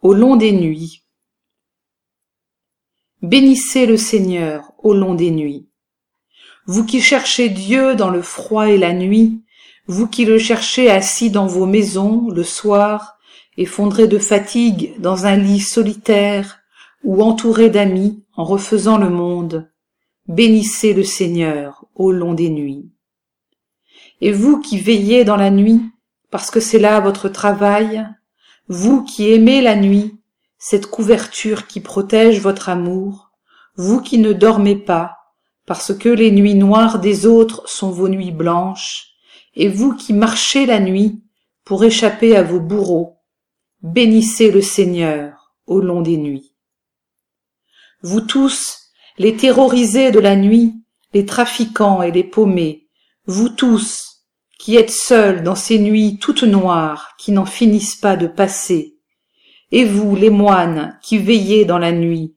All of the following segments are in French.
au long des nuits. Bénissez le Seigneur au long des nuits. Vous qui cherchez Dieu dans le froid et la nuit, vous qui le cherchez assis dans vos maisons le soir, effondré de fatigue dans un lit solitaire, ou entouré d'amis en refaisant le monde, bénissez le Seigneur au long des nuits. Et vous qui veillez dans la nuit, parce que c'est là votre travail, vous qui aimez la nuit, cette couverture qui protège votre amour, vous qui ne dormez pas, parce que les nuits noires des autres sont vos nuits blanches, et vous qui marchez la nuit pour échapper à vos bourreaux, bénissez le Seigneur au long des nuits. Vous tous, les terrorisés de la nuit, les trafiquants et les paumés, vous tous, qui êtes seuls dans ces nuits toutes noires qui n'en finissent pas de passer, et vous, les moines, qui veillez dans la nuit,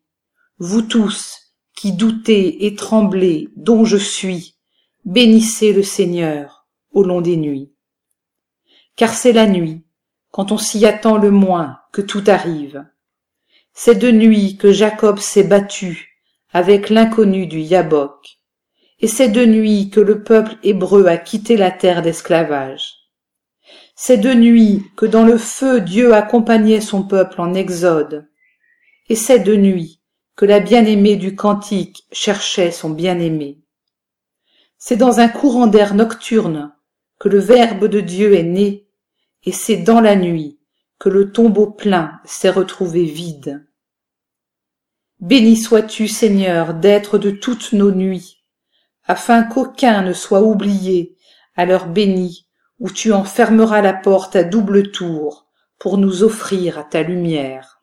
vous tous, qui doutez et tremblez, dont je suis, bénissez le Seigneur au long des nuits. Car c'est la nuit, quand on s'y attend le moins, que tout arrive. C'est de nuit que Jacob s'est battu avec l'inconnu du Yabok, et c'est de nuit que le peuple hébreu a quitté la terre d'esclavage. C'est de nuit que dans le feu Dieu accompagnait son peuple en exode, et c'est de nuit que la bien-aimée du cantique cherchait son bien-aimé. C'est dans un courant d'air nocturne que le Verbe de Dieu est né, et c'est dans la nuit que le tombeau plein s'est retrouvé vide. Béni sois-tu, Seigneur, d'être de toutes nos nuits, afin qu'aucun ne soit oublié. À l'heure bénie où tu en fermeras la porte à double tour pour nous offrir à ta lumière